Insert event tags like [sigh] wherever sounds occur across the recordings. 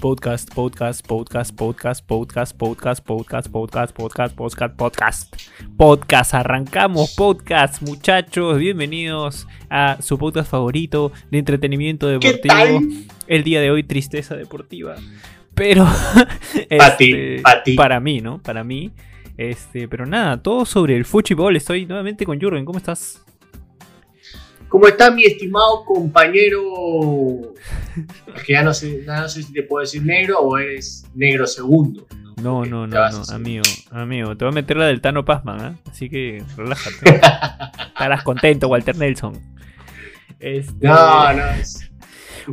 Podcast, podcast, podcast, podcast, podcast, podcast, podcast, podcast, podcast, podcast, podcast. Podcast, arrancamos podcast, muchachos. Bienvenidos a su podcast favorito de entretenimiento deportivo. El día de hoy, tristeza deportiva. Pero. [laughs] Ti. Para mí, ¿no? Para mí. Este, pero nada, todo sobre el fútbol. Estoy nuevamente con Jurgen. ¿Cómo estás? ¿Cómo está mi estimado compañero? Que ya no sé, ya no sé si te puedo decir negro o eres negro segundo. No, no, no, no, amigo, amigo, te voy a meter la del Tano Pazman, ¿ah? Así que relájate. [laughs] Estarás contento, Walter Nelson. Este, No, no. es-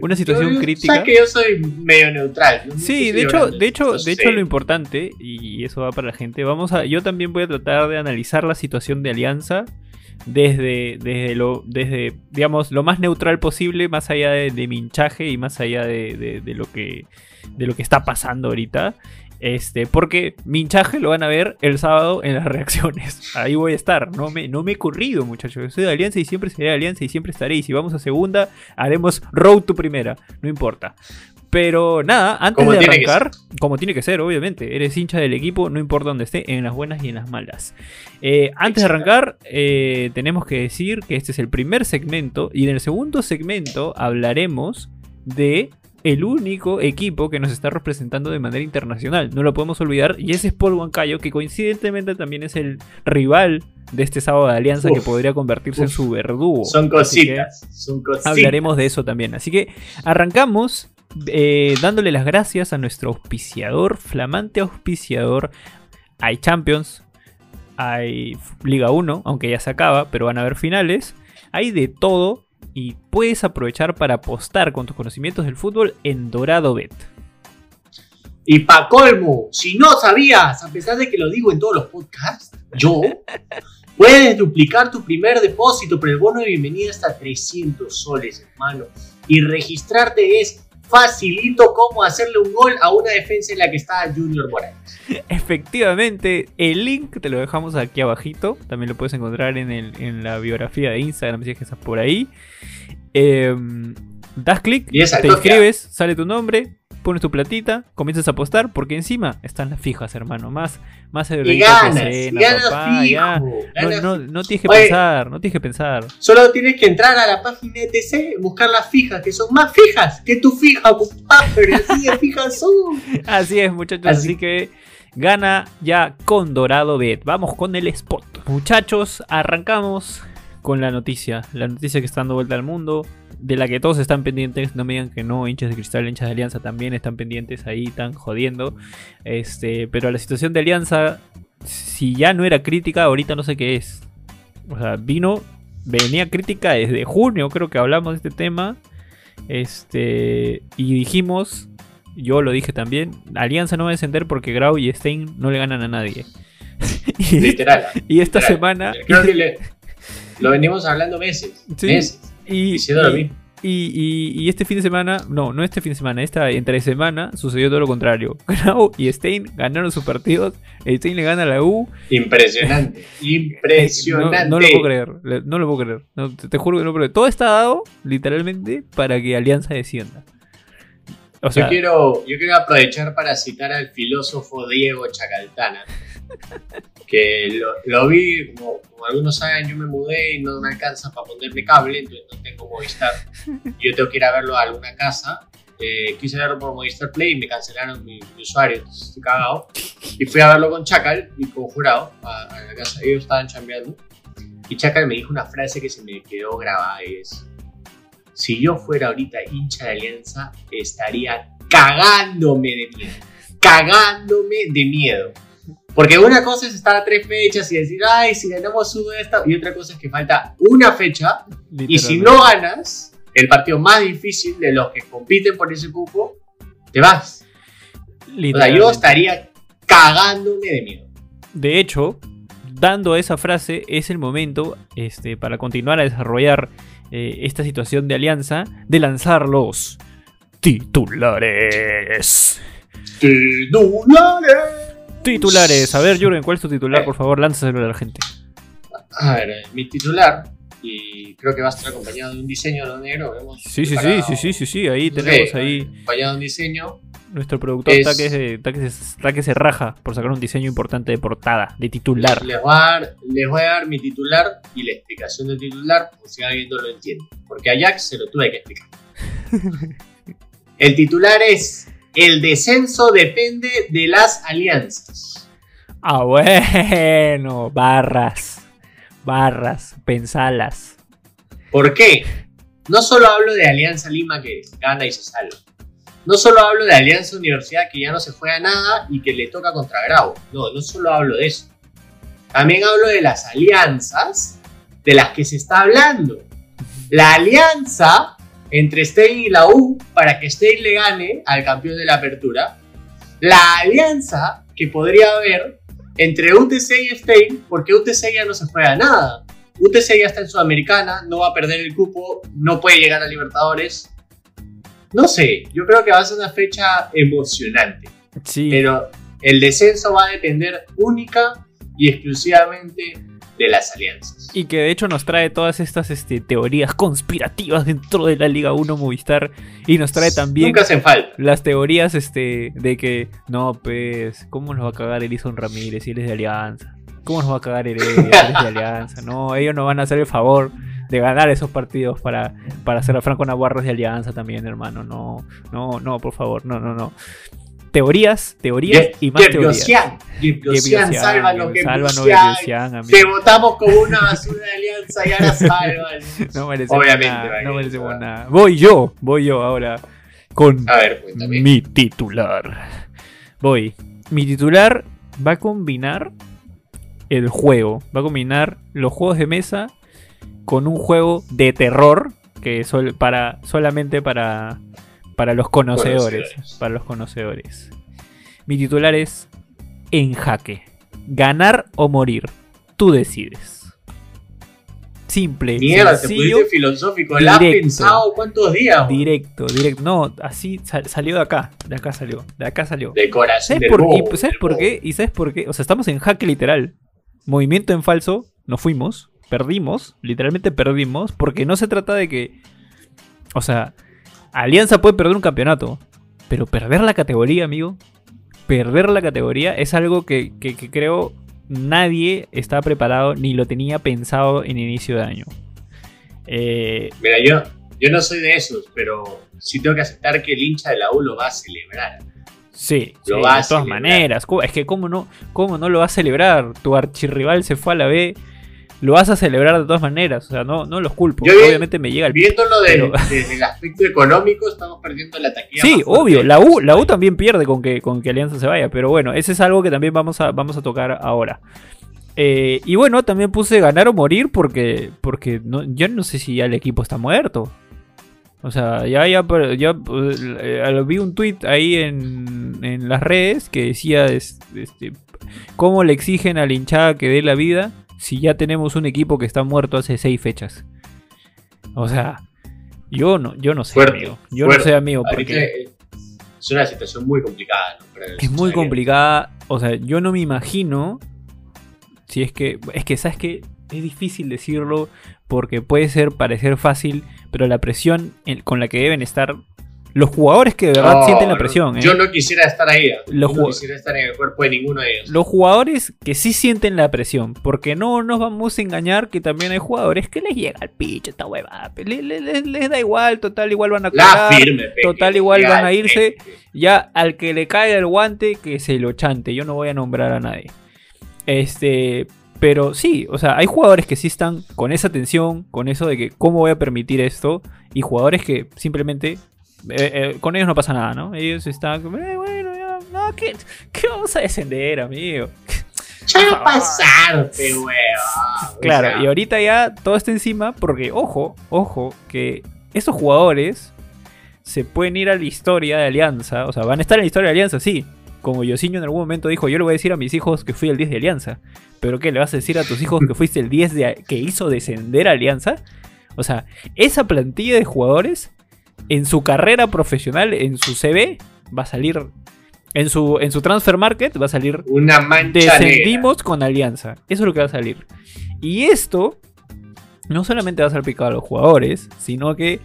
Una situación yo- crítica. Sabes que yo soy medio neutral. yo Sí, de hecho, de hecho, de hecho lo importante, y eso va para la gente, vamos a, yo también voy a tratar de analizar la situación de Alianza desde, desde lo, desde, digamos, lo más neutral posible, más allá de, de mi hinchaje y más allá de, de- lo que, de lo que está pasando ahorita. Este, porque mi hinchaje lo van a ver el sábado en las [laughs] reacciones. Ahí voy a estar. No me, no me he corrido, muchachos. Yo soy de Alianza y siempre seré de Alianza y siempre estaré. Y si vamos a segunda, haremos road to primera. No importa. Pero nada, antes Como de arrancar, como tiene que ser, obviamente, eres hincha del equipo, no importa dónde esté, en las buenas y en las malas. Eh, antes de arrancar, eh, tenemos que decir que este es el primer segmento y en el segundo segmento hablaremos de el único equipo que nos está representando de manera internacional. No lo podemos olvidar y ese es Paul Huancayo, que coincidentemente también es el rival de este sábado de Alianza que podría convertirse en su verdugo. Son cositas. Son cositas. Hablaremos de eso también. Así que arrancamos eh, dándole las gracias a nuestro auspiciador, flamante auspiciador. Hay Champions, hay Liga 1, aunque ya se acaba, pero van a haber finales. Hay de todo y puedes aprovechar para apostar con tus conocimientos del fútbol en Dorado Bet. Y pa' colmo, si no sabías, a pesar de que lo digo en todos los podcasts, yo, [laughs] puedes duplicar tu primer depósito por el bono de bienvenida hasta 300 soles, hermano. Y registrarte es facilito como hacerle un gol a una defensa en la que está Junior Morales. Efectivamente, el link te lo dejamos aquí abajito. También lo puedes encontrar en, el- en la biografía de Instagram si es que estás por ahí. Em, das clic, te inscribes, sale tu nombre, pones tu platita, comienzas a apostar, porque encima están las fijas, hermano. Más, más Y ganas, cena, ganas papá, fijo, ya. ganas No, no, no tienes que Oye. pensar, no tienes que pensar. Solo tienes que entrar a la página de TC, buscar las fijas, que son más fijas que tu fija, compadre. Así [laughs] de fijas son. Así es, muchachos. Así, Así- que gana ya con Dorado Bet. Vamos con el spot. Muchachos, arrancamos con la noticia. La noticia que está dando vuelta al mundo. De la que todos están pendientes. No me digan que no. Hinchas de cristal, hinchas de alianza también están pendientes ahí, están jodiendo. Este, pero la situación de alianza, si ya no era crítica, ahorita no sé qué es. O sea, vino, venía crítica desde junio, creo que hablamos de este tema. Este, y dijimos, yo lo dije también, Alianza no va a descender porque Grau y Stein no le ganan a nadie. [laughs] y, Literal. y esta literal. semana... Creo que [laughs] le- lo venimos hablando meses. Sí. Meses. Y, lo y- mismo. y- y- y este fin de semana, no, no este fin de semana, esta entre semana sucedió todo lo contrario. [laughs] Grau y Stein ganaron sus partidos. Stein le gana a la U. Impresionante. [laughs] Eh, Impresionante. No, no lo puedo creer, no lo puedo creer. No, te, te juro que no lo puedo creer. Todo está dado, literalmente, para que Alianza descienda. O sea, yo, quiero, yo quiero aprovechar para citar al filósofo Diego Chacaltana, que lo, lo vi, como, como algunos saben, yo me mudé y no me alcanza para ponerme cable, entonces no tengo Movistar. [laughs] Yo tengo que ir a verlo a alguna casa. Eh, quise verlo por Movistar Play y me cancelaron mi, mi usuario, entonces estoy cagado. Y fui a verlo con Chacal y con Jurado a, a la casa, ellos estaban chambeando. Y Chacal me dijo una frase que se me quedó grabada y es... Si yo fuera ahorita hincha de Alianza, estaría cagándome de miedo. Cagándome de miedo. Porque una cosa es estar a tres fechas y decir, ay, si ganamos uno de esta. Y otra cosa es que falta una fecha. Y si no ganas el partido más difícil de los que compiten por ese cupo, te vas. O sea, yo estaría cagándome de miedo. De hecho, dando esa frase, es el momento este, para continuar a desarrollar eh, esta situación de alianza de lanzar los titulares. Titulares. Titulares. A ver, Jurgen, ¿cuál es tu titular? Por favor, lánzaselo a la gente. A ver, mi titular y creo que va a estar acompañado de un diseño de negro. Sí, sí, sí, sí, sí, sí, sí, ahí no tenemos ahí Acompañado de un diseño. nuestro productor Es- está, que se, está, que se, está que se raja por sacar un diseño importante de portada, de titular. Les voy, a dar, les voy a dar mi titular y la explicación del titular por si alguien no lo entiende. Porque a Jack se lo tuve que explicar. [laughs] El titular es: El descenso depende de las alianzas. Ah, bueno, barras, barras, pensalas. ¿Por qué? No solo hablo de Alianza Lima que gana y se salva. No solo hablo de Alianza Universidad que ya no se juega nada y que le toca contra Grau. No, no solo hablo de eso. También hablo de las alianzas de las que se está hablando. La alianza entre Stein y la U para que Stein le gane al campeón de la apertura. La alianza que podría haber entre UTC y Stein porque UTC ya no se juega nada. UTC ya está en Sudamericana, no va a perder el cupo, no puede llegar a Libertadores. No sé, yo creo que va a ser una fecha emocionante, Sí, pero el descenso va a depender única y exclusivamente de las alianzas. y que de hecho nos trae todas estas este, teorías conspirativas dentro de la Liga 1 Movistar y nos trae también Nunca hacen falta. las teorías este, de que, no, pues, ¿cómo nos va a cagar Elison Ramírez si él es de Alianza? ¿Cómo nos va a cagar Heredia si él es de Alianza? No, ellos nos van a hacer el favor de ganar esos partidos para, para hacer a Franco Navarro de Alianza también, hermano. No, no, no, por favor, no, no, no. Teorías, teorías y más teorías. Gepiosian, sálvanos, amigo. Te votamos como una basura de alianza y ahora sálvanos. [laughs] No merecemos Obviamente, nada, no merecemos nada. Voy yo, voy yo ahora con A ver, cuéntame. mi titular. Voy. Mi titular va a combinar el juego. Va a combinar los juegos de mesa con un juego de terror que sol- para solamente para para los conocedores, Conocedores. para los conocedores. Mi titular es en jaque. Ganar o morir. Tú decides. Simple, Mierda, te sencillo, pusiste filosófico. ¿La has directo. pensado cuántos días? bro? directo, directo. No, así sal- salió de acá, de acá salió, de acá salió. De corazón. ¿Sabes por, bobo, y, ¿sabes por qué? ¿Y sabes por qué? O sea, estamos en jaque literal. Movimiento en falso, nos fuimos, perdimos, literalmente perdimos, porque no se trata de que. O sea, Alianza puede perder un campeonato, pero perder la categoría, amigo, perder la categoría es algo que, que- que creo nadie está preparado ni lo tenía pensado en inicio de año. Eh, Mira, yo, yo no soy de esos, pero sí tengo que aceptar que el hincha de la U lo va a celebrar. Sí, Lo sí, va de todas celebrar. maneras. ¿Cómo- Es que cómo no, cómo no lo vas a celebrar. Tu archirrival se fue a la B. Lo vas a celebrar de todas maneras. O sea, no, no los culpo. Yo vi- Obviamente me llega el... Viéndolo de- Pero- desde el aspecto económico, estamos perdiendo la taquilla. Sí, obvio. La U, la U también pierde con que, con que Alianza se vaya. Pero bueno, ese es algo que también vamos a, vamos a tocar ahora. Eh, y bueno, también puse ganar o morir porque, porque no, yo no sé si ya el equipo está muerto. O sea, ya, ya, ya eh, vi un tweet ahí en, en las redes que decía es- este, cómo le exigen a la hinchada que dé la vida si ya tenemos un equipo que está muerto hace seis fechas. O sea, yo no, yo no sé, Fuerte, amigo. Yo fuerte. no sé, amigo, porque es una situación muy complicada. ¿no? Los es muy complicada. O sea, yo no me imagino si es que, es que, ¿sabes que Es difícil decirlo porque puede ser parecer fácil, pero la presión en- con la que deben estar los jugadores que de verdad sienten la presión. ¿eh? Yo no quisiera estar ahí. ¿eh? Los no quisiera estar en el cuerpo de ninguno de ellos. Los jugadores que sí sienten la presión, porque no nos vamos a engañar que también hay jugadores que les llega al picho esta huevada. les da igual, total, igual van a cobrar, firme, total, igual van a irse. Ya al que le caiga el guante, que se lo chante. Yo no voy a nombrar a nadie. Este. Pero sí, o sea, hay jugadores que sí están con esa tensión, con eso de que cómo voy a permitir esto, y jugadores que simplemente eh, eh, con ellos no pasa nada, ¿no? Ellos están como, "Eh, bueno, ya, no, ¿qué, qué vamos a descender, amigo? [laughs] Ya va a pasar, pe, weón. O Claro, sea, y ahorita ya todo está encima porque, ojo, ojo, que estos jugadores se pueden ir a la historia de Alianza, o sea, van a estar en la historia de Alianza, sí. Como Yosinho en algún momento dijo, yo le voy a decir a mis hijos que fui el 10 de Alianza. ¿Pero qué? ¿Le vas a decir a tus hijos que fuiste el 10 de, que hizo descender a Alianza? O sea, esa plantilla de jugadores en su carrera profesional, en su CV, va a salir... En su, en su transfer market va a salir Una mancha negra. descendimos con Alianza. Eso es lo que va a salir. Y esto, no solamente va a salpicar a los jugadores, sino que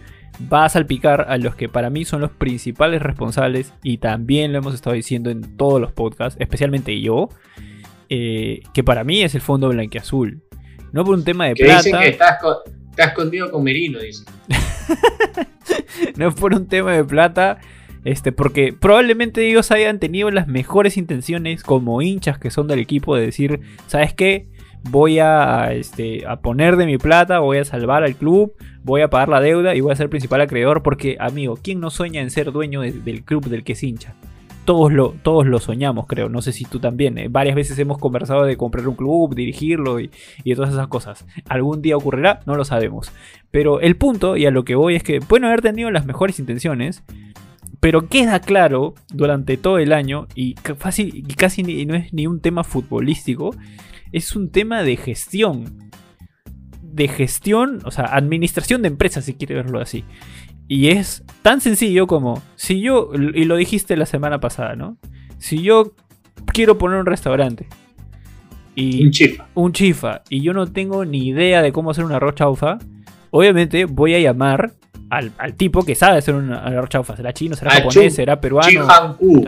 va a salpicar a los que para mí son los principales responsables, y también lo hemos estado diciendo en todos los podcasts, especialmente yo, eh, que para mí es el fondo blanqueazul. No por un tema de Que plata. dicen que estás, estás escondido con Merino, dicen. [laughs] no es por un tema de plata, este, porque probablemente ellos hayan tenido las mejores intenciones como hinchas que son del equipo de decir, ¿sabes qué? Voy a, este, a poner de mi plata, voy a salvar al club, voy a pagar la deuda y voy a ser principal acreedor porque, amigo, ¿quién no sueña en ser dueño de- del club del que es hincha? Todos lo, todos lo soñamos, creo. No sé si tú también. eh. Varias veces hemos conversado de comprar un club, dirigirlo y, y todas esas cosas. ¿Algún día ocurrirá? No lo sabemos. Pero el punto, y a lo que voy, es que pueden haber tenido las mejores intenciones, pero queda claro durante todo el año, y fácil, casi no es ni un tema futbolístico, es un tema de gestión. De gestión, o sea, administración de empresas, si quiere verlo así. Y es tan sencillo como, si yo, y lo dijiste la semana pasada, ¿no? Si yo quiero poner un restaurante y Un chifa. un chifa y yo no tengo ni idea de cómo hacer un arroz chaufa, obviamente voy a llamar al, al tipo que sabe hacer un arroz chaufa. Será chino, será A japonés, será peruano,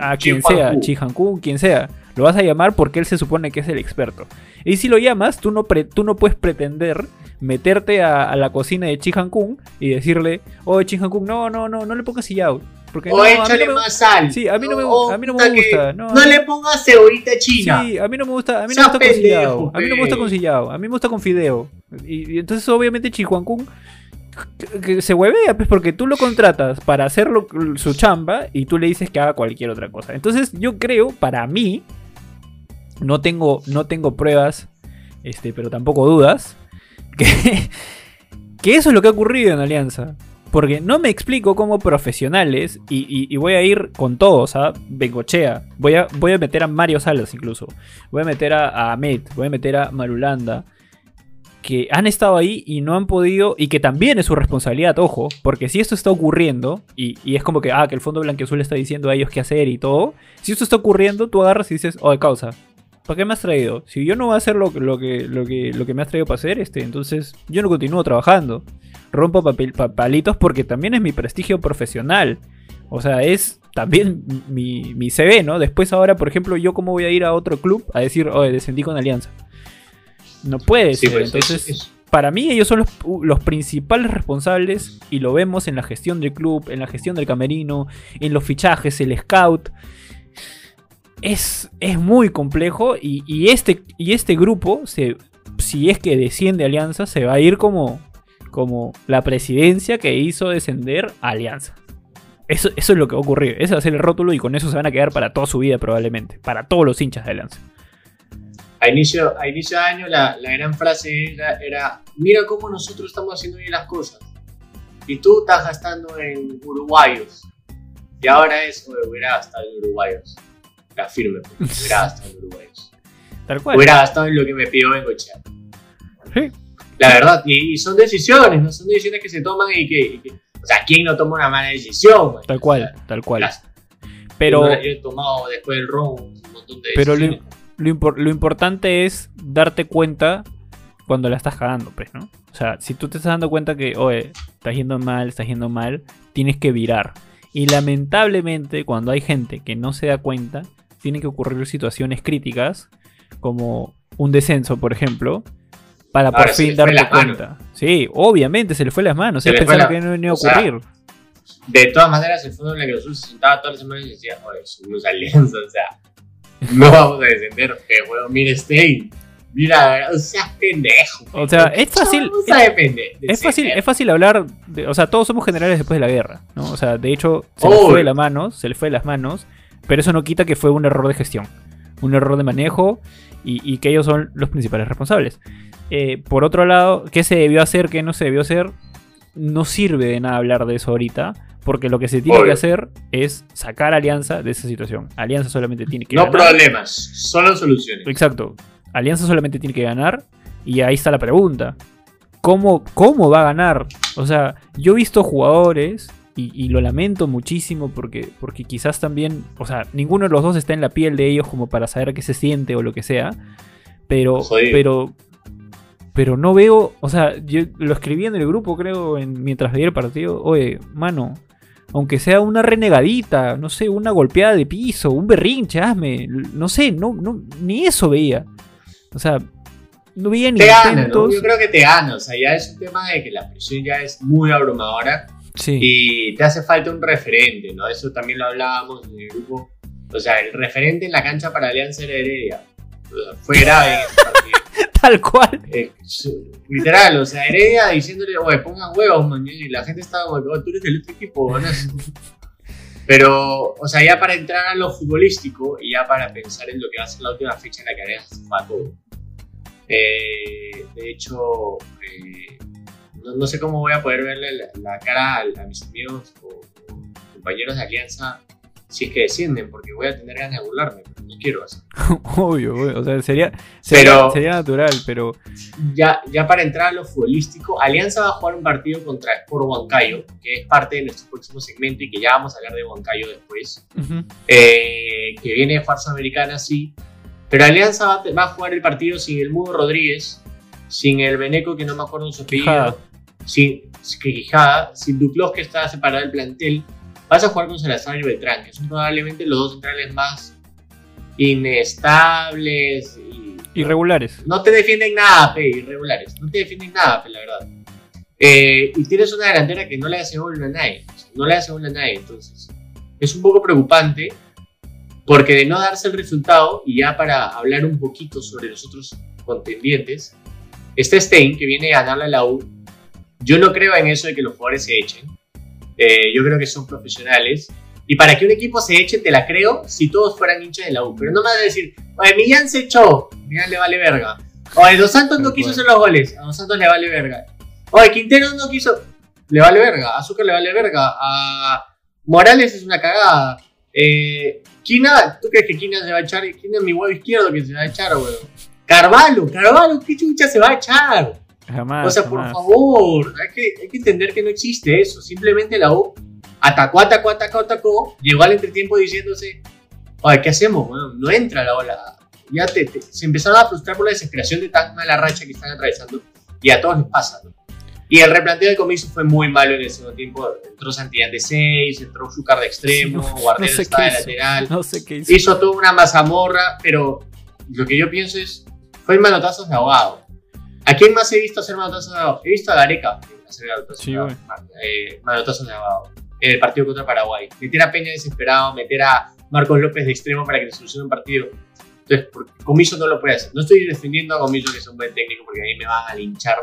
a quien sea, Chihankun, quien sea. Lo vas a llamar porque él se supone que es el experto. Y si lo llamas, tú no, pre- tú no puedes pretender meterte a, a la cocina de Chihankun y decirle, oye Chihankun, no, no, no, no le pongas sillao. Porque O no, échale no más sal. Sí, a mí no me- a mí no me gusta, no. No, le pongas cebollita china. Sí, a mí no me gusta, a mí no me gusta con sillao. A mí no me gusta con sillao. A mí me gusta con fideo. Y, y entonces obviamente que- que se huevea, pues porque tú lo contratas para hacer su chamba y tú le dices que haga cualquier otra cosa. Entonces yo creo, para mí, no tengo, no tengo pruebas, este, pero tampoco dudas, que, [laughs] que eso es lo que ha ocurrido en Alianza. Porque no me explico cómo profesionales, y, voy a ir con todos, ¿ah? Bengochea, voy a, voy a meter a Mario Salas incluso, voy a meter a, a Ahmed, voy a meter a Marulanda, que han estado ahí y no han podido, y que también es su responsabilidad, ojo, porque si esto está ocurriendo, y, es como que, ah, que el Fondo Blanqueazul está diciendo a ellos qué hacer y todo, si esto está ocurriendo, tú agarras y dices, oh, de causa, ¿para qué me has traído? Si yo no voy a hacer lo, lo que, lo, que, lo que me has traído para hacer, este, entonces yo no continúo trabajando. Rompo papel, pa- palitos porque también es mi prestigio profesional. O sea, es también mi, mi CV, ¿no? Después ahora, por ejemplo, yo cómo voy a ir a otro club a decir, oye, descendí con Alianza. No puede Sí, ser. pues, Entonces, es- es- para mí ellos son los, los principales responsables y lo vemos en la gestión del club, en la gestión del camerino, en los fichajes, el scout. Es, es muy complejo y, y este, y este grupo, se, si es que desciende Alianza, se va a ir como, como la presidencia que hizo descender a Alianza. Eso, eso es lo que va a ocurrir. Ese va a ser el rótulo y con eso se van a quedar para toda su vida probablemente. Para todos los hinchas de Alianza. a, inicio, a inicio de año la, la gran frase era, era, mira cómo nosotros estamos haciendo bien las cosas. Y tú estás gastando en uruguayos. Y ahora es, "Oye, hubiera gastado en uruguayos. La firme, [laughs] hubiera gastado en uruguayos. Tal cual. Hubiera gastado en lo que me pidió Bengochea. Sí. La verdad, y, y son decisiones, no son decisiones que se toman y que, y que- o sea, ¿quién no toma una mala decisión? Tal cual, O sea, tal cual. las- Pero, yo, he tomado después del ron un montón de Pero lo, decisiones. lo impor- lo importante es darte cuenta cuando la estás cagando, pues, ¿no? O sea, si tú te estás dando cuenta que, oye, estás yendo mal, estás yendo mal, tienes que virar. Y lamentablemente, cuando hay gente que no se da cuenta, tienen que ocurrir situaciones críticas, como un descenso, por ejemplo, para Ahora, por fin le manos. cuenta. Sí, obviamente se le fue las manos. Se le la- que no, iba a o sea, ocurrir. De todas maneras, el Fondo Blanco Azul se sentaba todas las semanas y decía, oye, somos alianza, o sea, [laughs] no vamos a descender, pero bueno, mira Stein, mira, o sea, pendejo. O sea, es fácil- depender. Es fácil, es fácil hablar, de- o sea, todos somos generales después de la guerra, ¿no? O sea, de hecho, se les Obvio. fue de las manos, se les fue de las manos, pero eso no quita que fue un error de gestión, un error de manejo y, y que ellos son los principales responsables. Eh, por otro lado, ¿qué se debió hacer, qué no se debió hacer? No sirve de nada hablar de eso ahorita, porque lo que se tiene Obvio. que hacer es sacar a Alianza de esa situación. Alianza solamente tiene que No ganar. problemas, solo soluciones. Exacto. Alianza solamente tiene que ganar. Y ahí está la pregunta. ¿Cómo, cómo va a ganar? O sea, yo he visto jugadores. Y, y lo lamento muchísimo porque, porque quizás también, o sea, ninguno de los dos está en la piel de ellos como para saber qué se siente o lo que sea. Pero, pero pero no veo, o sea, yo lo escribí en el grupo, creo, en, mientras veía el partido. Oye, mano, aunque sea una renegadita, no sé, una golpeada de piso, un berrinche, hazme, no sé, no, no, ni eso veía. O sea, no veía ni Te gana, ¿no? Yo creo que te gana, o sea, ya es un tema de que la presión ya es muy abrumadora Sí. y te hace falta un referente, ¿no? Eso también lo hablábamos en el grupo. O sea, el referente en la cancha para Alianza era Heredia. O sea, fue grave en ese partido. [laughs] Tal cual. Eh, literal, o sea, Heredia diciéndole, oye, pongan huevos, man, y la gente estaba como, "Oh, tú eres del otro equipo, ¿no? [laughs] Pero, o sea, ya para entrar a lo futbolístico y ya para pensar en lo que va a ser la última fecha en la que Alianza se juega todo. Eh, de hecho, eh, no, no sé cómo voy a poder verle la, la cara a, a mis amigos o, o compañeros de Alianza si es que descienden, porque voy a tener ganas de burlarme, pero no quiero hacer. [laughs] Obvio, obvio. O sea, sería, sería, Pero- sería natural, pero. ya, ya para entrar a lo futbolístico, Alianza va a jugar un partido contra Sport Huancayo, que es parte de nuestro próximo segmento y que ya vamos a hablar de Huancayo después, eh, que viene de Fuerza Americana, sí, pero Alianza va, va a jugar el partido sin el Mudo Rodríguez, sin el Beneco, que no me acuerdo su apellido, sin, sin Quijada, sin Duclos, que está separado del plantel, vas a jugar con Salazar y Beltrán, que son probablemente los dos centrales más inestables y Irregulares. no te defienden nada, pe, irregulares. No te defienden nada, pe, la verdad. Eh, y tienes una delantera que no le hace gol a nadie. No le hace gol a nadie. Entonces, es un poco preocupante porque de no darse el resultado, y ya para hablar un poquito sobre los otros contendientes, está Stein, que viene a ganarle a la U. Yo no creo en eso de que los jugadores se echen. Eh, yo creo que son profesionales. Y para que un equipo se eche, te la creo si todos fueran hinchas de la U. Pero no me vas a decir, oye, Millán se echó. Millán le vale verga. Oye, Dos Santos no quiso hacer los goles. A Dos Santos le vale verga. Oye, Quintero no quiso. Le vale verga. A Azúcar le vale verga. A Morales es una cagada. Eh, Quina, ¿tú crees que Quina se va a echar? Quina es mi huevo izquierdo que se va a echar, weón. Carvalho, Carvalho, ¿qué chucha se va a echar? Jamás. O sea, por jamás. favor, hay que, hay que entender que no existe eso. Simplemente la U atacó, atacó, atacó, atacó. Llegó al entretiempo diciéndose, oye, ¿qué hacemos? Bueno, no entra la ola. Ya te, te- se empezaron a frustrar por la desesperación de tan mala racha que están atravesando. Y a todos les pasa, ¿no? Y el replanteo de comienzo fue muy malo en el segundo tiempo. Entró Santillán de 6, entró Zúcar de extremo, Sí, no- no sé de hizo. lateral No sé qué hizo. hizo toda una mazamorra, pero lo que yo pienso es, fue manotazos de ahogado. ¿A quién más he visto hacer manotazos de ahogado? He visto a Gareca hacer manotazos, Sí, de, güey. ahogado, eh, manotazos de ahogado en el partido contra Paraguay. Meter a Peña desesperado, meter a Marcos López de extremo para que le solucione un partido. Entonces, Comiso no lo puede hacer. No estoy defendiendo a Comiso que es un buen técnico porque a mí me van a linchar.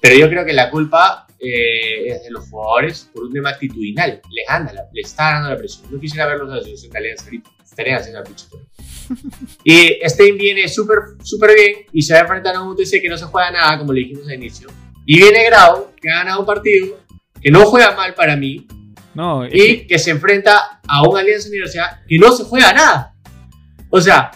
Pero yo creo que la culpa eh, es de los jugadores por un tema actitudinal. Les gana, la- les está ganando la presión. No quisiera verlos en la selección de Alianza ahorita. Estarían haciendo la pinche tarea. Y Stein viene súper súper bien y se va a enfrentar a un UTC que no se juega nada, como le dijimos al inicio. Y viene Grau, que ha ganado un partido, que no juega mal para mí, No, y que- que se enfrenta a una Alianza Universidad que no se juega nada. O sea,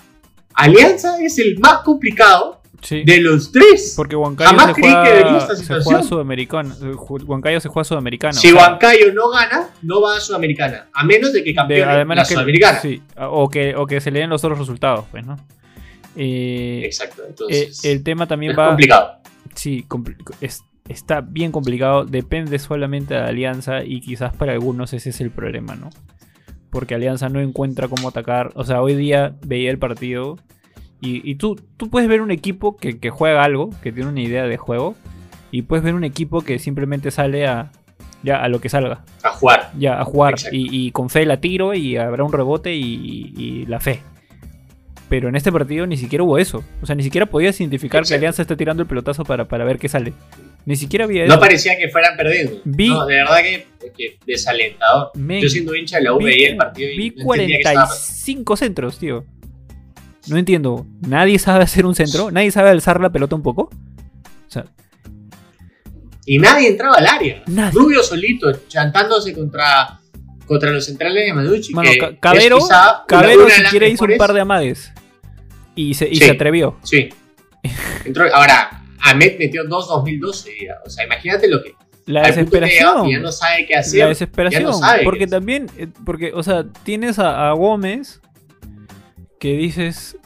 Alianza es el más complicado sí. de los tres. Porque Huancayo Jamás se creí que juega, esta se juega sudamericano. eh, Ju- Huancayo se juega sudamericano. si o sea, Huancayo no gana, no va a Sudamericana, a menos de que de- campeone además la que- Sudamericana. sí, o, que, o que se le den los otros resultados, pues, ¿no? Eh, Exacto, eh, entonces el tema también es va. complicado. Sí, es- está bien complicado. Depende solamente de Alianza y quizás para algunos ese es el problema, ¿no? Porque Alianza no encuentra cómo atacar. O sea, hoy día veía el partido y, y tú, tú puedes ver un equipo que, que juega algo, que tiene una idea de juego, y puedes ver un equipo que simplemente sale a, ya, a lo que salga, A jugar. ya, a jugar. Y, y con fe la tiro y habrá un rebote y, y la fe. Pero en este partido ni siquiera hubo eso. O sea, ni siquiera podías identificar que. Alianza está tirando el pelotazo para, para ver qué sale. Ni siquiera había No eso. parecía que fueran perdiendo. Vi- No, de verdad que, que desalentador. Men, Yo siendo hincha de la U vi, veía el partido y vi no entendía qué estaba pasando. 45 centros, tío. No entiendo. ¿Nadie sabe hacer un centro? ¿Nadie sabe alzar la pelota un poco? O sea, Y nadie entraba al área. Nadie. Rubio solito, chantándose contra, contra los centrales de Manucci. mano, que Cabero, Cabero si quiere hizo un par de amagues. Y se, y Sí. se atrevió. Sí. [laughs] Entró, ahora, Ahmed metió dos 2012. ya. O sea, imagínate lo que. La desesperación. que ya no sabe qué hacer. La desesperación. no porque también, eh, porque, o sea, tienes a, a Gómez que dices,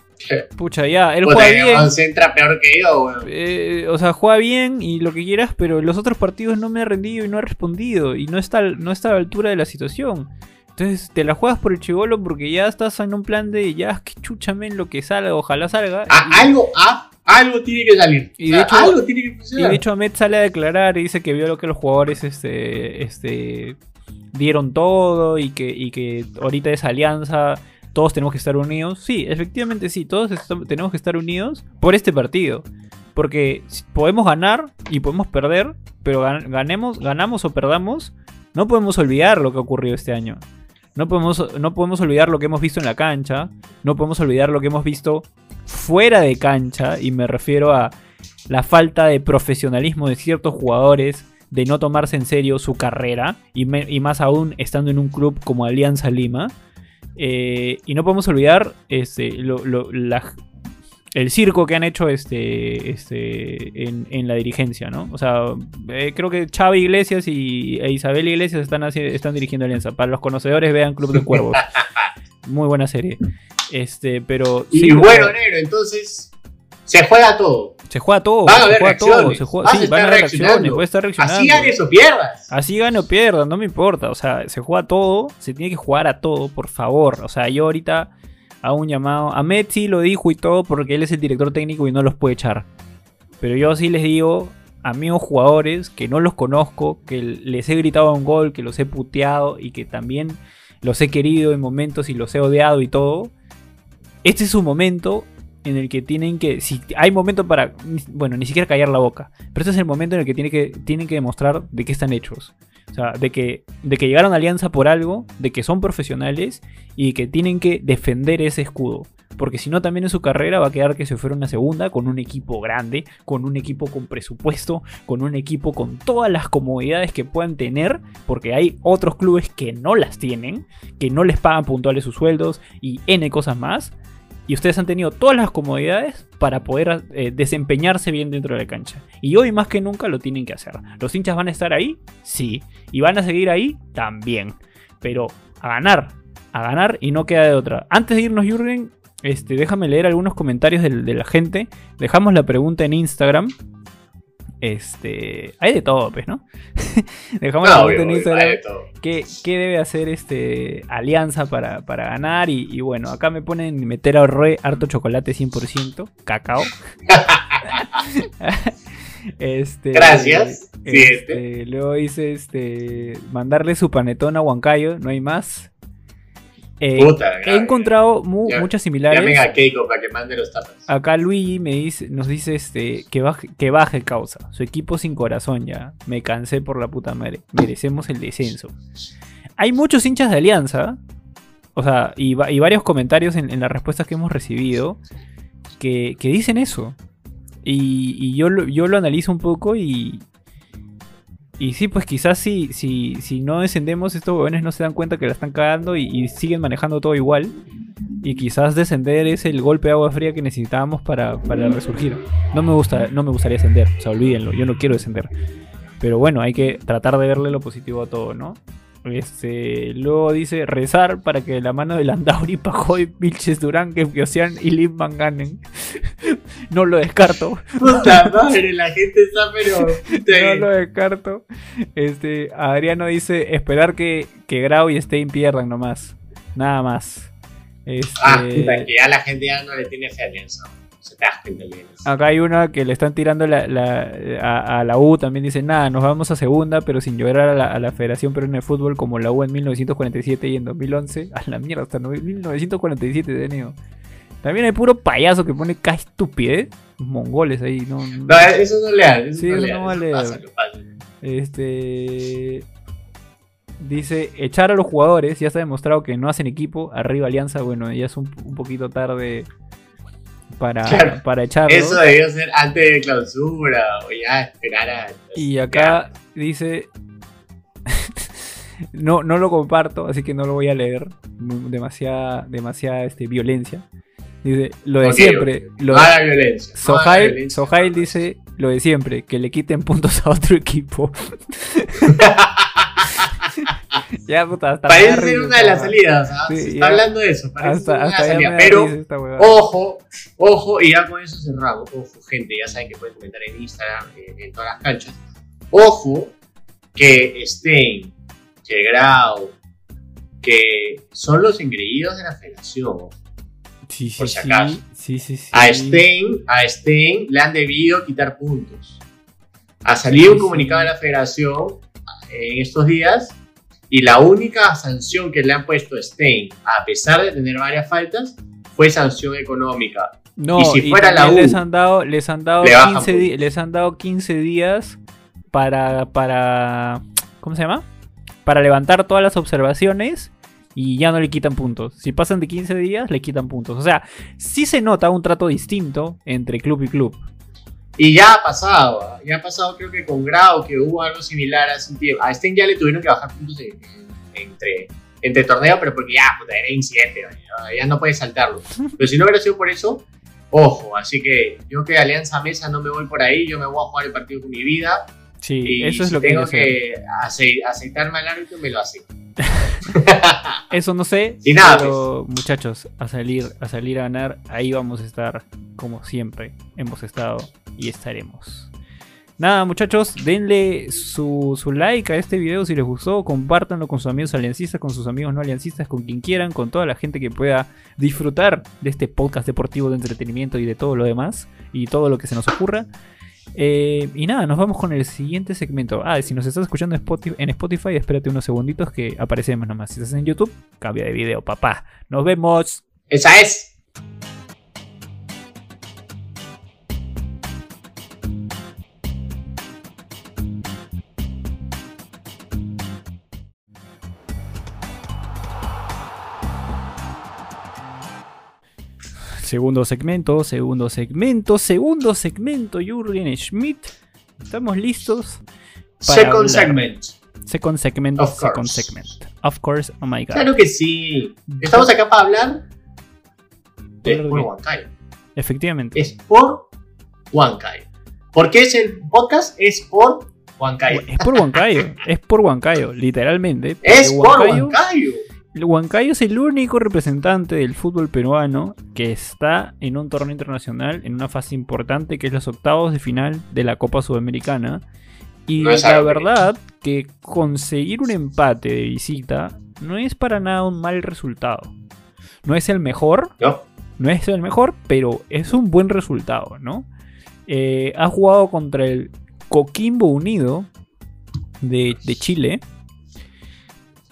Pucha, ya, él Puta, juega bien. concentra peor que yo, eh, o sea, juega bien y lo que quieras, pero los otros partidos no me ha rendido y no ha respondido. Y no está, no está a la altura de la situación. Entonces te la juegas por el chivolo porque ya estás en un plan de ya que chúchame en lo que salga, ojalá salga. Ah, Y- algo, ah, algo tiene que salir. Y O de sea, hecho- algo tiene que Y funcionar. de hecho Ahmed sale a declarar y dice que vio lo que los jugadores este, este, dieron todo y que, y que ahorita es alianza, todos tenemos que estar unidos. Sí, efectivamente sí, todos tenemos que estar unidos por este partido. Porque podemos ganar y podemos perder, pero gan- ganemos, ganamos o perdamos, no podemos olvidar lo que ha ocurrido este año. No podemos, no podemos olvidar lo que hemos visto en la cancha, no podemos olvidar lo que hemos visto fuera de cancha, y me refiero a la falta de profesionalismo de ciertos jugadores, de no tomarse en serio su carrera, y más aún estando en un club como Alianza Lima. Eh, y no podemos olvidar este, lo- lo- la- el circo que han hecho este, este, en, en la dirigencia, ¿no? O sea, eh, creo que Chava Iglesias y, e Isabel Iglesias están, están dirigiendo Alianza. Para los conocedores, vean Club de Cuervos. [laughs] Muy buena serie. Este, pero. Y sí, bueno, sea, negro, entonces se juega todo. se juega todo. Van a se haber juega todo. reacciones, Se juega, vas a sí, van a estar reacciones. Voy a estar reaccionando. Así ganes o pierdas. Así gane o pierda, no me importa. O sea, se juega todo, se tiene que jugar a todo, por favor. O sea, yo ahorita hago un llamado. A sí lo dijo y todo porque él es el director técnico y no los puede echar. Pero yo sí les digo, amigos jugadores, que no los conozco, que les he gritado un gol, que los he puteado y que también los he querido en momentos y los he odiado y todo. Este es su momento en el que tienen que, si hay momento para, bueno, ni siquiera callar la boca, pero este es el momento en el que, tiene que tienen que demostrar de qué están hechos. O sea, de que, de que llegaron a Alianza por algo, de que son profesionales y que tienen que defender ese escudo. Porque si no, también en su carrera va a quedar que se fuera una segunda con un equipo grande, con un equipo con presupuesto, con un equipo con todas las comodidades que puedan tener, porque hay otros clubes que no las tienen, que no les pagan puntuales sus sueldos y N cosas más. Y ustedes han tenido todas las comodidades para poder eh, desempeñarse bien dentro de la cancha. Y hoy más que nunca lo tienen que hacer. ¿Los hinchas van a estar ahí? Sí. ¿Y van a seguir ahí? También. Pero a ganar. A ganar y no queda de otra. Antes de irnos, Jürgen, este, déjame leer algunos comentarios de, la gente. Dejamos la pregunta en Instagram. Este. Hay de todo, pues, ¿no? [laughs] Dejamos la No, pregunta obvio, en Instagram. ¿Qué, qué debe hacer este Alianza para, para ganar? Y, y bueno, acá me ponen meter a re harto chocolate 100%, cacao. [laughs] este, Gracias. este, luego dice este mandarle su panetón a Huancayo, no hay más. Eh, Puta, he encontrado mu- Ya- muchas similares. Llamen a Keiko para que mande los tapas. Acá Luigi me dice, nos dice este que baje, que baje causa. Su equipo sin corazón ya. Me cansé por la puta madre. Merecemos el descenso. Hay muchos hinchas de Alianza. O sea, y, va- y varios comentarios en, en las respuestas que hemos recibido. Que, que dicen eso. Y, y yo, lo, yo lo analizo un poco y. Y sí, pues quizás si, si, si no descendemos, estos huevones no se dan cuenta que la están cagando y, siguen manejando todo igual. Y quizás descender es el golpe de agua fría que necesitábamos para, para resurgir. No me gusta, no me gustaría descender, o sea, olvídenlo, yo no quiero descender. Pero bueno, hay que tratar de verle lo positivo a todo, ¿no? Este, luego dice rezar para que la mano de Landauri, [laughs] Pajoy, Vilches Durán, Ocean y Lindman ganen. No lo descarto. [laughs] Puta madre, la gente está pero. [laughs] No lo descarto. Este, Adriano dice esperar que, que Grau y Stein pierdan nomás. Nada más. Este, Ah, puta, que ya la gente ya no le tiene fe a Alianza. Se te. Acá hay una que le están tirando la- la- a, a la U, también dice, nada, nos vamos a segunda, pero sin llorar a la, a la Federación Peruana de Fútbol como la U en 1947 y en 2011. [laughs] A la mierda, hasta no- 1947 tenido. También hay puro payaso que pone K estupidez. Mongoles ahí, no... no- eso no le hace. Eso Sí, no, eso no vale. Pásalo, pásalo. Este. Dice, echar a los jugadores, ya está demostrado que no hacen equipo, arriba Alianza, bueno, ya es un, un poquito tarde para, Claro. para echarlos. Eso debió ser antes de clausura o ya esperar a. Y acá dice, [laughs] no, no lo comparto, así que no lo voy a leer, demasiada, demasiada este, violencia. Dice, lo de siempre, lo No haga violencia. Sohail, violencia. Sohail dice lo de siempre, que le quiten puntos a otro [laughs] equipo. [laughs] ya puta, hasta Parece ser una de las salidas, ¿ah? Sí, Se ya. está hablando de eso, parece Hasta, una hasta salida. Pero, ojo, ojo, y ya con eso cerramos. Ojo, gente, ya saben que pueden comentar en Instagram, en, en todas las canchas. Ojo, que Stein, que Grau, que son los engreídos de la federación. Sí, sí, por si acaso. sí, sí, sí. A Stein, a Stein le han debido quitar puntos. Ha salido un comunicado de la federación en estos días y la única sanción que le han puesto a Stein, a pesar de tener varias faltas, fue sanción económica. No, y si fuera la U, les han dado, les han dado le bajan 15 di- puntos. les han dado 15 días para para ¿cómo se llama? Para levantar todas las observaciones y ya no le quitan puntos. Si pasan de 15 días le quitan puntos. O sea, sí se nota un trato distinto entre club y club. Y ya ha pasado, ya ha pasado creo que con Grau, que hubo algo similar hace un tiempo. A Stein ya le tuvieron que bajar puntos en- en- entre, entre torneos, pero porque ya, puta, era incidente, ya, no puedes saltarlo. [laughs] Pero si no hubiera sido por eso, ojo, así que yo que Alianza Mesa no me voy por ahí, yo me voy a jugar el partido con mi vida. Sí, Y eso es si lo que tengo que aceitarme al árbitro, me lo acepto. Eso no sé, Y nada, pues. pero muchachos, a salir, a salir a ganar, ahí vamos a estar como siempre hemos estado y estaremos. Nada, muchachos, denle su, su like a este video si les gustó, compártanlo con sus amigos aliancistas, con sus amigos no aliancistas, con quien quieran, con toda la gente que pueda disfrutar de este podcast deportivo de entretenimiento y de todo lo demás y todo lo que se nos ocurra. Eh, y nada, nos vamos con el siguiente segmento. Ah, si nos estás escuchando en Spotify, espérate unos segunditos que aparecemos nomás. Si estás en YouTube, cambia de video, papá. Nos vemos. Esa es. Segundo segmento, segundo segmento, segundo segmento, Jürgen Schmidt. Estamos listos. Para Second hablar. segment. Second segment, Of second course. segment. Of course, oh my god. Claro que sí. Estamos acá para hablar de? Huancayo. Efectivamente. Es por Huancayo. ¿Por qué es el podcast? Es por Huancayo. Es por Huancayo, es por Huancayo, literalmente. Es porque por Huancayo- Huancayo. Es el único representante del fútbol peruano que está en un torneo internacional en una fase importante que es los octavos de final de la Copa Sudamericana. Y No la verdad que conseguir un empate de visita no es para nada un mal resultado. No es el mejor, ¿No? no es el mejor, pero es un buen resultado, ¿no? Eh, ha jugado contra el Coquimbo Unido de, de Chile.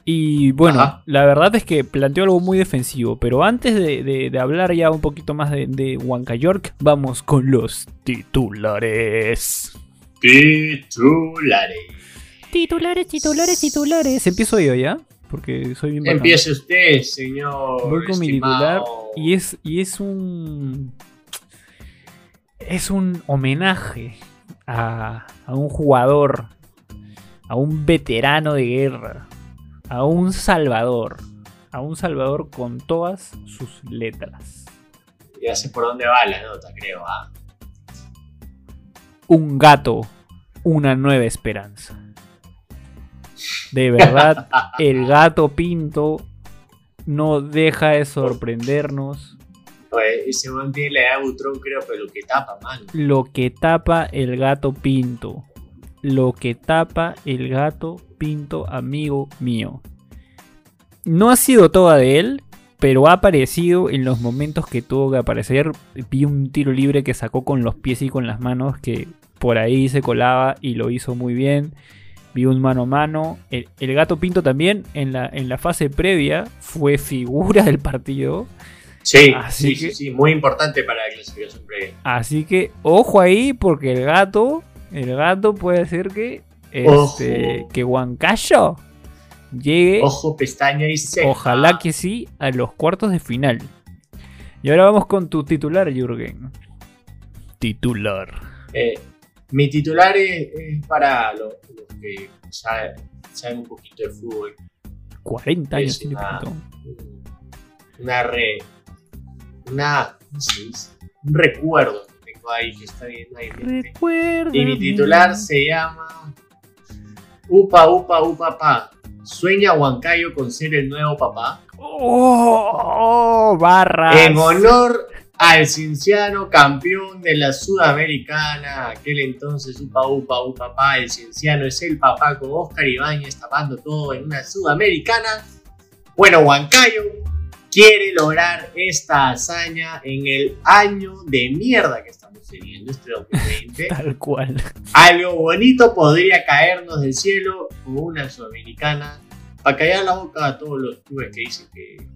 Y bueno, Ajá. la verdad es que planteó algo muy defensivo. Pero antes de, de- de hablar ya un poquito más de, de Huanca York, vamos con los titulares. Titulares. Titulares, titulares, titulares. Empiezo yo ya, porque soy bien bacán. Empiece usted, señor. Voy con mi titular y es, y es un. Es un homenaje a, a un jugador, a un veterano de guerra, a un salvador, a un salvador con todas sus letras. Ya sé por dónde va la nota, creo. ah. Un gato, una nueva esperanza. De verdad, [laughs] el gato Pinto no deja de sorprendernos. Oye, ese man tiene la edad de Butrón, creo, pero lo que tapa, man. Lo que tapa el gato pinto. Lo que tapa el gato pinto, amigo mío. No ha sido toda de él, pero ha aparecido en los momentos que tuvo que aparecer. Vi un tiro libre que sacó con los pies y con las manos que por ahí se colaba y lo hizo muy bien. Vi un mano a mano. El, el gato pinto también en la, en la fase previa fue figura del partido. Sí, Así sí, que- sí, sí, muy importante para la clasificación previa. Así que ojo ahí porque el gato, el gato puede ser que este, que Huancayo llegue, Ojo, pestaña y ceja. ojalá que sí, a los cuartos de final. Y ahora vamos con tu titular, Jürgen. Titular. Eh, mi titular es, es para los, los que saben, saben un poquito de fútbol. 40 años tiene una-. Una re. Una. ¿Cómo se dice? Un recuerdo que tengo ahí que está bien ahí. Recuerda. Y mi titular se llama. Upa, upa, upa, pa. ¿Sueña Huancayo con ser el nuevo papá? ¡Oh! Barras. En honor al Cienciano campeón de la Sudamericana, aquel entonces upa upa upa papá, el Cienciano es el papá con Oscar Ibáñez tapando todo en una Sudamericana. Bueno, Huancayo quiere lograr esta hazaña en el año de mierda que estamos teniendo, este [laughs] 2020. Tal cual. Algo bonito podría caernos del cielo como una Sudamericana para callar la boca a todos los clubes que dicen que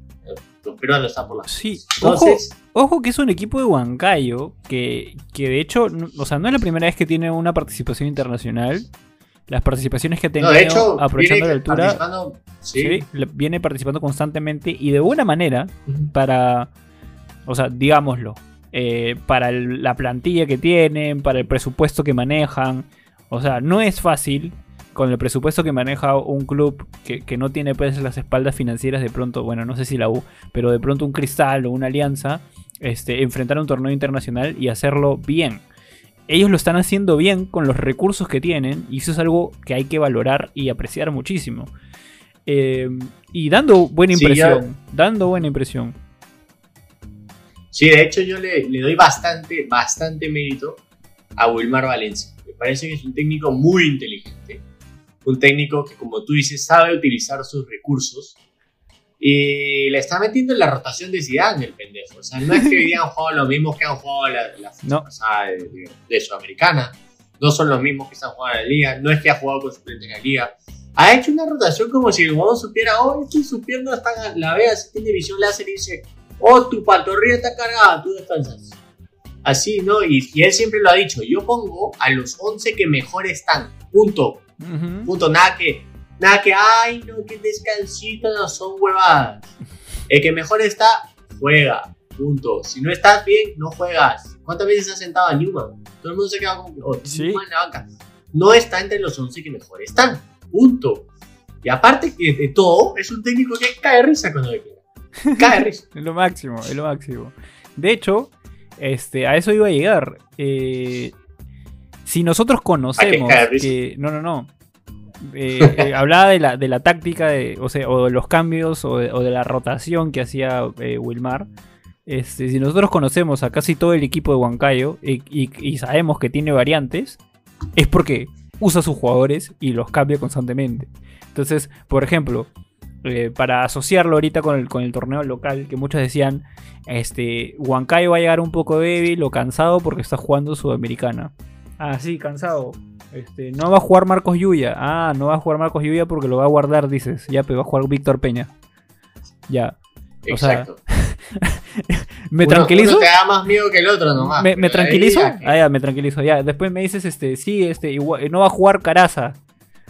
los peruanos están por la. Sí, Entonces, ojo, ojo que es un equipo de Huancayo que, que de hecho, o sea, no es la primera vez que tiene una participación internacional. Las participaciones que ha tenido no, de hecho, aprovechando la altura, participando- sí. viene participando constantemente y de buena manera para, o sea, digámoslo, eh, para el- la plantilla que tienen, para el presupuesto que manejan. O sea, no es fácil con el presupuesto que maneja un club que, que no tiene pues las espaldas financieras de pronto, bueno, no sé si la U, pero de pronto un cristal o una alianza, este, enfrentar un torneo internacional y hacerlo bien. Ellos lo están haciendo bien con los recursos que tienen y eso es algo que hay que valorar y apreciar muchísimo. Eh, y dando buena Sí, impresión, dando buena impresión. Sí, de hecho yo le, le doy bastante, bastante mérito a Wilmar Valencia. Me parece que es un técnico muy inteligente. Un técnico que, como tú dices, sabe utilizar sus recursos. Y le está metiendo en la rotación de Zidane el pendejo. O sea, no es que [laughs] hoy día han jugado los mismos que han jugado la, la No. pasada de, de- de Sudamericana. No son los mismos que están jugando en la liga. No es que ha jugado con suplente en la liga. Ha hecho una rotación como si el jugador supiera, oh, es que su pierna está, la vea, si tiene visión láser y dice, oh, tu pantorrilla está cargada, tú descansas. Así, ¿no? Y, y él siempre lo ha dicho, yo pongo a los 11 que mejor están, punto, Ujú. punto, nada que, nada que, ay, no, que descansito, no, son huevadas. El que mejor está, juega, punto. Si no estás bien, no juegas. ¿Cuántas veces has sentado a Newman? Todo el mundo se queda con, oh, Sí. Newman en la banca. No está entre los 11 que mejor están, punto. Y aparte que de todo, es un técnico que cae risa cuando le quiera. Cae risa. [laughs] Es lo máximo, es lo máximo. De hecho, este, a eso iba a llegar. Eh, si nosotros conocemos risa? que. No, no, no. Eh, eh, [laughs] hablaba de la, de la táctica, de, o, sea, o de los cambios, o de, o de la rotación que hacía eh, Wilmar. Este, si nosotros conocemos a casi todo el equipo de Huancayo y, y- y sabemos que tiene variantes, es porque usa sus jugadores y los cambia constantemente. Entonces, por ejemplo, para asociarlo ahorita con el, con el torneo local, que muchos decían, este, Huancayo va a llegar un poco débil o cansado porque está jugando Sudamericana. Ah, sí, cansado. Este, no va a jugar Marcos Yuya. Ah, no va a jugar Marcos Yuya porque lo va a guardar, dices. Ya, pero va a jugar Víctor Peña. Ya. O sea, Exacto. [laughs] ¿Me Uno- tranquilizo? Uno te da más miedo que el otro nomás. ¿Me, me ahí tranquilizo? ya que- Ah, ya, me tranquilizo. Ya, después me dices, este, sí, este, igual, no va a jugar Caraza.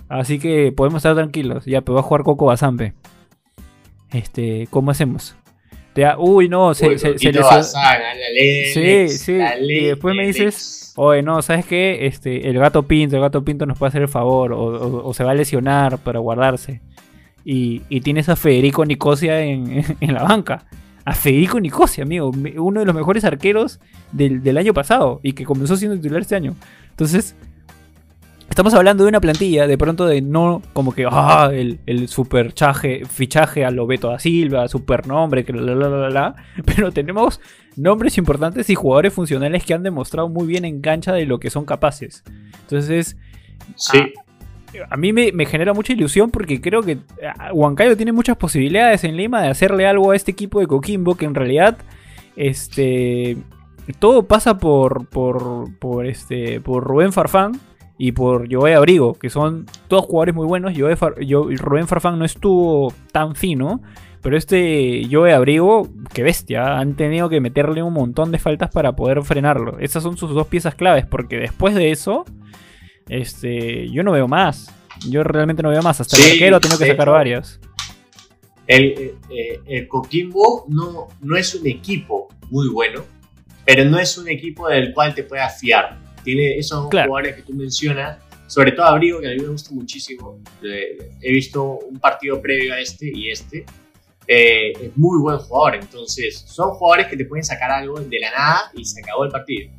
Así que podemos estar tranquilos. Ya, pero va a jugar Coco Bazampe. Este, ¿cómo hacemos? Uy, no, se, Uy, se, se la Sí, sí, la y después me dices, Oye, no, ¿sabes qué? Este, el gato Pinto, el gato Pinto nos puede hacer el favor, o, o- o se va a lesionar para guardarse. Y, y tienes a Federico Nicosia en, [laughs] en la banca. A Federico Nicosia, amigo, uno de los mejores arqueros del, del año pasado y que comenzó siendo titular este año. Entonces, estamos hablando de una plantilla, de pronto de no como que, ah, el, el super chaje, fichaje a lo Beto da Silva, super nombre, que la, la, la, la, la, pero tenemos nombres importantes y jugadores funcionales que han demostrado muy bien en cancha de lo que son capaces. Entonces, Sí, a mí me, me genera mucha ilusión porque creo que ah, Huancayo tiene muchas posibilidades en Lima de hacerle algo a este equipo de Coquimbo que en realidad este todo pasa por por por este por Rubén Farfán y por Joe Abrigo, que son todos jugadores muy buenos. Joe Far- Rubén Farfán no estuvo tan fino, pero este Joe Abrigo, que bestia, han tenido que meterle un montón de faltas para poder frenarlo. Esas son sus dos piezas claves, porque después de eso, este, yo no veo más. Yo realmente no veo más. Hasta el Sí, arquero ha tenido que sacar varias. el, eh, eh, el Coquimbo no, no es un equipo muy bueno, pero no es un equipo del cual te puedas fiar. Tiene esos Claro. jugadores que tú mencionas, sobre todo Abrigo, que a mí me gusta muchísimo. He visto un partido previo a este y este. Eh, es muy buen jugador, entonces son jugadores que te pueden sacar algo de la nada y se acabó el partido.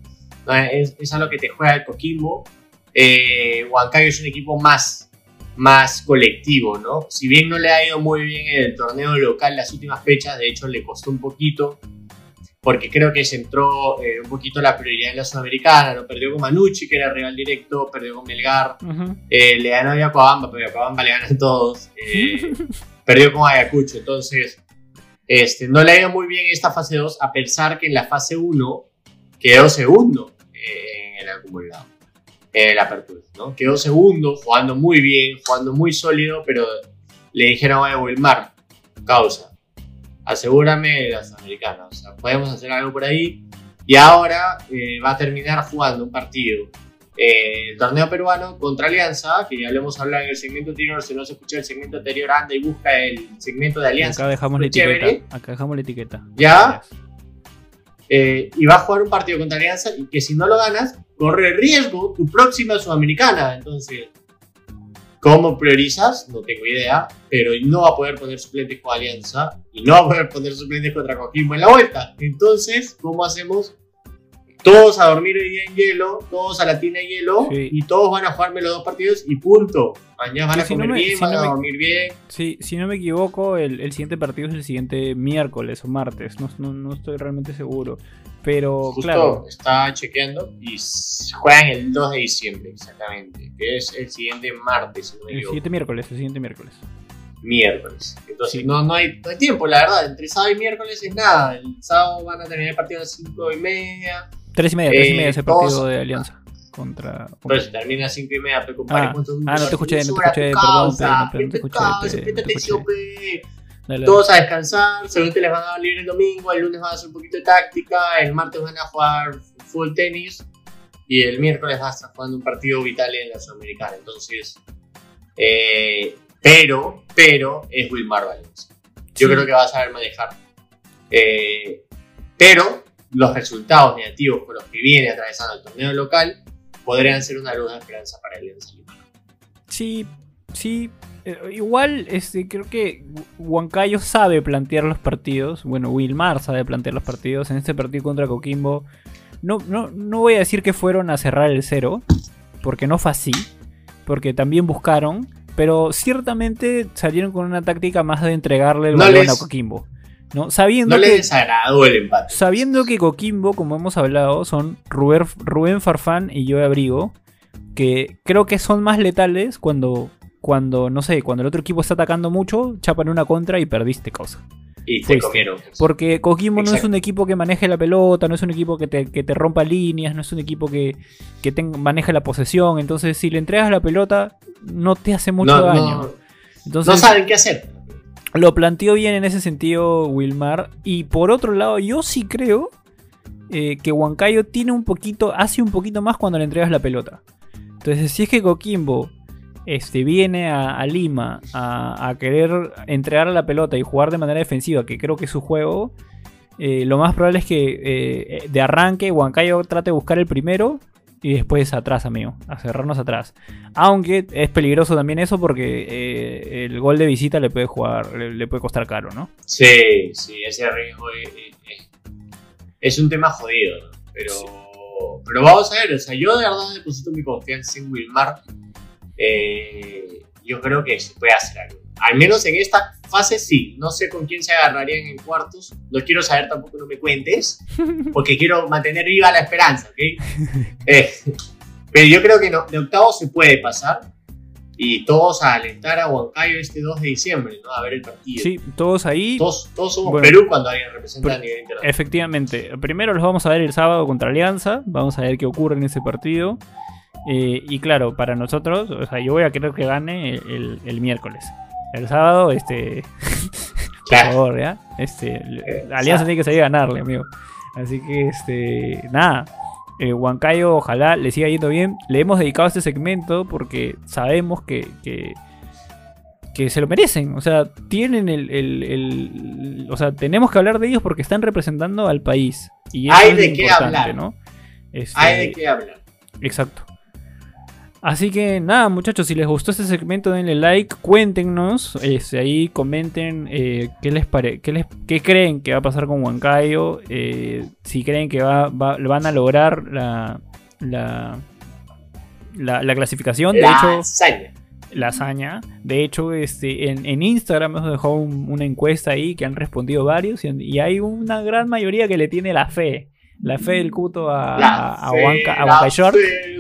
No, Es, es algo que te juega el Coquimbo. Eh, Huancayo es un equipo más más colectivo, ¿no? Si bien no le ha ido muy bien en el torneo local las últimas fechas, de hecho le costó un poquito, porque creo que centró eh, un poquito la prioridad en la Sudamericana, ¿no? Perdió con Manucci, que era rival directo, perdió con Melgar, eh, le ganó a Yacobamba, pero Yacobamba le ganan todos, eh, [laughs] perdió con Ayacucho, entonces este, no le ha ido muy bien esta fase 2, a pesar que en la fase 1 quedó segundo en el acumulado en la apertura, ¿no? Quedó segundo, jugando muy bien, jugando muy sólido, pero le dijeron a Wilmar, causa, asegúrame las americanas, o sea, podemos hacer algo por ahí. Y ahora eh, va a terminar jugando un partido, eh, el torneo peruano contra Alianza, que ya lo hemos hablado en el segmento anterior, si no se escuchó el segmento anterior, anda y busca el segmento de Alianza. Acá dejamos la etiqueta. Acá dejamos la etiqueta. Ya. Eh, y va a jugar un partido contra Alianza y que si no lo ganas, corre riesgo tu próxima Sudamericana. Entonces, ¿cómo priorizas? No tengo idea, pero no va a poder poner suplentes con Alianza y no va a poder poner suplentes contra Coquimbo en la vuelta. Entonces, ¿cómo hacemos? Todos a dormir hoy día en hielo, todos a la tina de hielo y todos van a jugarme los dos partidos y punto. Mañana van a comer bien, van a dormir bien. Sí, si no me equivoco, el, siguiente partido es el siguiente miércoles o martes. No, estoy realmente seguro. Pero Justo claro. Está chequeando y juegan el 2 de diciembre, exactamente. Que es el siguiente martes, si no me El siguiente miércoles, el siguiente miércoles miércoles. Entonces no, no, hay, tiempo, la verdad. Entre sábado y miércoles es nada. El sábado van a terminar el partido a las 5 y media. 3 y media, 3 y media ese partido de Alianza. Contra, Pero si termina a 5 y media, pe, compadre, ah, ah, no te escuché, no te escuché, perdón, no, te, escuché. Todos a descansar, seguramente les van a dar libre el domingo, el lunes van a hacer un poquito de táctica, el martes van a jugar full tenis y el miércoles van a estar jugando un partido vital en la Sudamericana. Entonces, eh, pero, pero es Wilmar Valencia. Yo creo que va a saber manejar. Eh, pero los resultados negativos con los que viene atravesando el torneo local podrían ser una luz de esperanza para el Lima. Sí, sí. Eh, igual este, creo que Huancayo sabe plantear los partidos. Bueno, Wilmar sabe plantear los partidos. En este partido contra Coquimbo. No, no, no voy a decir que fueron a cerrar el cero. Porque no fue así. Porque también buscaron. Pero ciertamente salieron con una táctica más de entregarle el balón a Coquimbo. ¿No? Sabiendo que, el empate. Sabiendo que Coquimbo, como hemos hablado, son Rubén, Rubén Farfán y yo Abrigo, que creo que son más letales cuando, cuando, no sé, cuando el otro equipo está atacando mucho, chapan una contra y perdiste cosa. Y te comieron. Porque Coquimbo no es un equipo que maneje la pelota, no es un equipo que te, rompa líneas, no es un equipo que, que maneje la posesión. Entonces, si le entregas la pelota, no te hace mucho daño. Entonces, no saben qué hacer. Lo planteó bien en ese sentido Wilmar. Y por otro lado, yo sí creo eh, que Huancayo tiene un poquito, hace un poquito más cuando le entregas la pelota. Entonces, si es que Coquimbo este, viene a, Lima a, querer entregar la pelota y jugar de manera defensiva, que creo que es su juego, eh, lo más probable es que eh, de arranque Huancayo trate de buscar el primero y después atrás, amigo, a cerrarnos atrás. Aunque es peligroso también eso porque eh, el gol de visita le puede jugar, le, puede costar caro, ¿no? Sí, sí, ese riesgo es, un tema jodido, pero, pero vamos a ver, o sea, yo de verdad deposito mi confianza en Wilmar. Eh, yo creo que se puede hacer algo. Al menos en esta fase sí. No sé con quién se agarrarían en cuartos. No quiero saber tampoco, no me cuentes. [laughs] Porque quiero mantener viva la esperanza, ¿ok? Eh, pero yo creo que no, de octavo se puede pasar. Y todos a alentar a Huancayo este 2 de diciembre, ¿no? A ver el partido. Sí, todos ahí. Todos, somos Perú cuando alguien representa a nivel internacional. Efectivamente. Primero los vamos a ver el sábado contra Alianza. Vamos a ver qué ocurre en ese partido. Eh, y claro, para nosotros, o sea, yo voy a querer que gane el, el miércoles. El sábado, este. [laughs] por favor, ¿ya? Este. Eh, Alianza tiene que salir a ganarle, amigo. Así que, este. Nada. Eh, Huancayo, ojalá le siga yendo bien. Le hemos dedicado este segmento porque sabemos que, que, que se lo merecen. O sea, tienen el, el, O sea, tenemos que hablar de ellos porque están representando al país. Y Hay de qué hablar. ¿no? Hay de este, qué hablar. Exacto. Así que nada, muchachos, si les gustó este segmento, denle like, cuéntenos, este, ahí comenten eh, qué les pare qué les qué creen que va a pasar con Huancayo, eh, si creen que va, van a lograr la la, la, clasificación. de hecho, lasaña. De hecho, este, en, en Instagram hemos dejado un- una encuesta ahí que han respondido varios y, y hay una gran mayoría que le tiene la fe. La fe del cuto a, La a, a fe, Huanca- a la Huanca York, fe.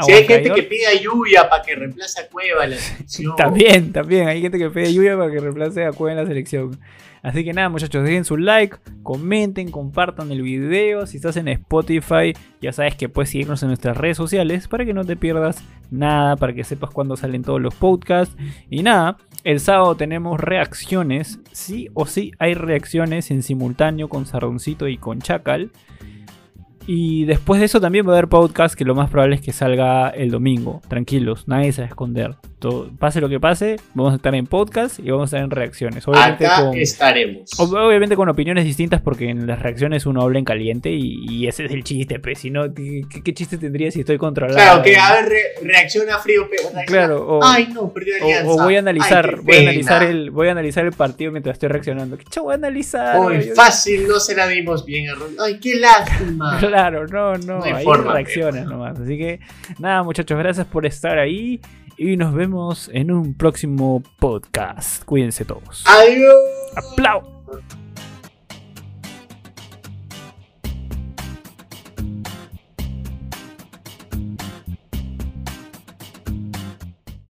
A Si hay gente que pide lluvia para que reemplace a Cueva en la [laughs] selección. También, también. Hay gente que pide lluvia para que reemplace a Cueva en la selección. Así que nada, muchachos, dejen su like, comenten, compartan el video. Si estás en Spotify, ya sabes que puedes seguirnos en nuestras redes sociales para que no te pierdas nada, para que sepas cuándo salen todos los podcasts. Y nada, el sábado tenemos reacciones. Sí o sí hay reacciones en simultáneo con Sardoncito y con Chacal. Y después de eso también va a haber podcast que lo más probable es que salga el domingo. Tranquilos, nadie se va a esconder. Todo- pase lo que pase, vamos a estar en podcast y vamos a estar en reacciones. Obviamente Acá con, estaremos. ob- obviamente con opiniones distintas porque en las reacciones uno habla en caliente y, y ese es el chiste. Pues, si no, ¿qué, qué chiste tendría si estoy controlado? Claro, que a ver, re- reacciona frío, pero reacciona- Claro, o- Ay, no, perdió O, alianza. o voy a analizar, Ay, voy a analizar el, voy a analizar el partido mientras estoy reaccionando. ¿Qué chavo voy a analizar? Yo- fácil, no se la dimos bien a Ron- Ay, qué lástima. [laughs] Claro, no, no, No hay ahí forma, reaccionas nomás. Así que nada, muchachos, gracias por estar ahí y nos vemos en un próximo podcast. Cuídense todos. Adiós. ¡Aplau!